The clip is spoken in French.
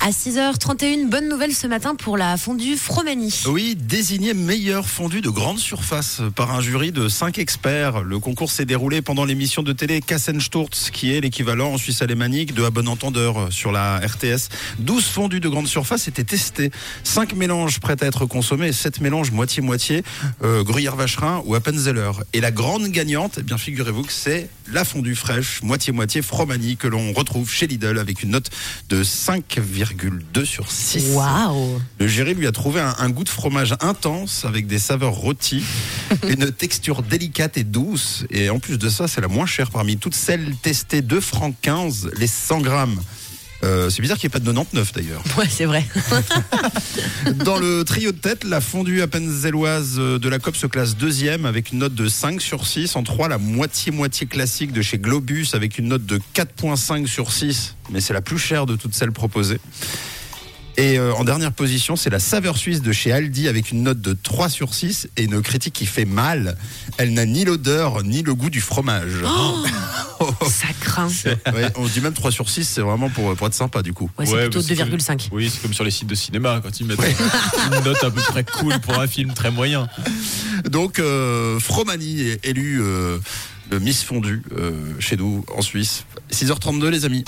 À 6h31, bonne nouvelle ce matin pour la fondue Fromani. Oui, désigné meilleur fondu de grande surface par un jury de 5 experts. Le concours s'est déroulé pendant l'émission de télé Kassensturz, qui est l'équivalent en Suisse alémanique de À bon entendeur sur la RTS. 12 fondus de grande surface étaient testés. 5 mélanges prêts à être consommés et 7 mélanges moitié-moitié, euh, gruyère-vacherin ou Appenzeller. Et la grande gagnante, eh bien figurez-vous que c'est la fondue fraîche, moitié-moitié Fromani, que l'on retrouve chez Lidl avec une note de 5,5 2 sur 6. Waouh Le jury lui a trouvé un, un, goût de fromage intense avec des saveurs rôties, une texture délicate et douce. Et en plus de ça, c'est la moins chère parmi toutes celles testées 2 francs 15 les 100 grammes. Euh, c'est bizarre qu'il n'y ait pas de 99 d'ailleurs. Ouais, c'est vrai. Dans le trio de tête, la fondue appenzelloise de la COP se classe deuxième avec une note de 5 sur 6. En 3, la moitié-moitié classique de chez Globus avec une note de 4.5 sur 6. Mais c'est la plus chère de toutes celles proposées. Et euh, en dernière position, c'est la saveur suisse de chez Aldi avec une note de 3 sur 6 et une critique qui fait mal. Elle n'a ni l'odeur ni le goût du fromage. Oh, ça craint. Ouais, on dit même 3 sur 6, c'est vraiment pour, pour, être sympa du coup. Ouais, c'est Ouais, plutôt bah, c'est 2,5. Oui, c'est comme sur les sites de cinéma quand ils mettent une note à peu près cool pour un film très moyen. Donc, euh, Fromani est élu euh, le Miss Fondu euh, chez nous en Suisse. 6h32 les amis.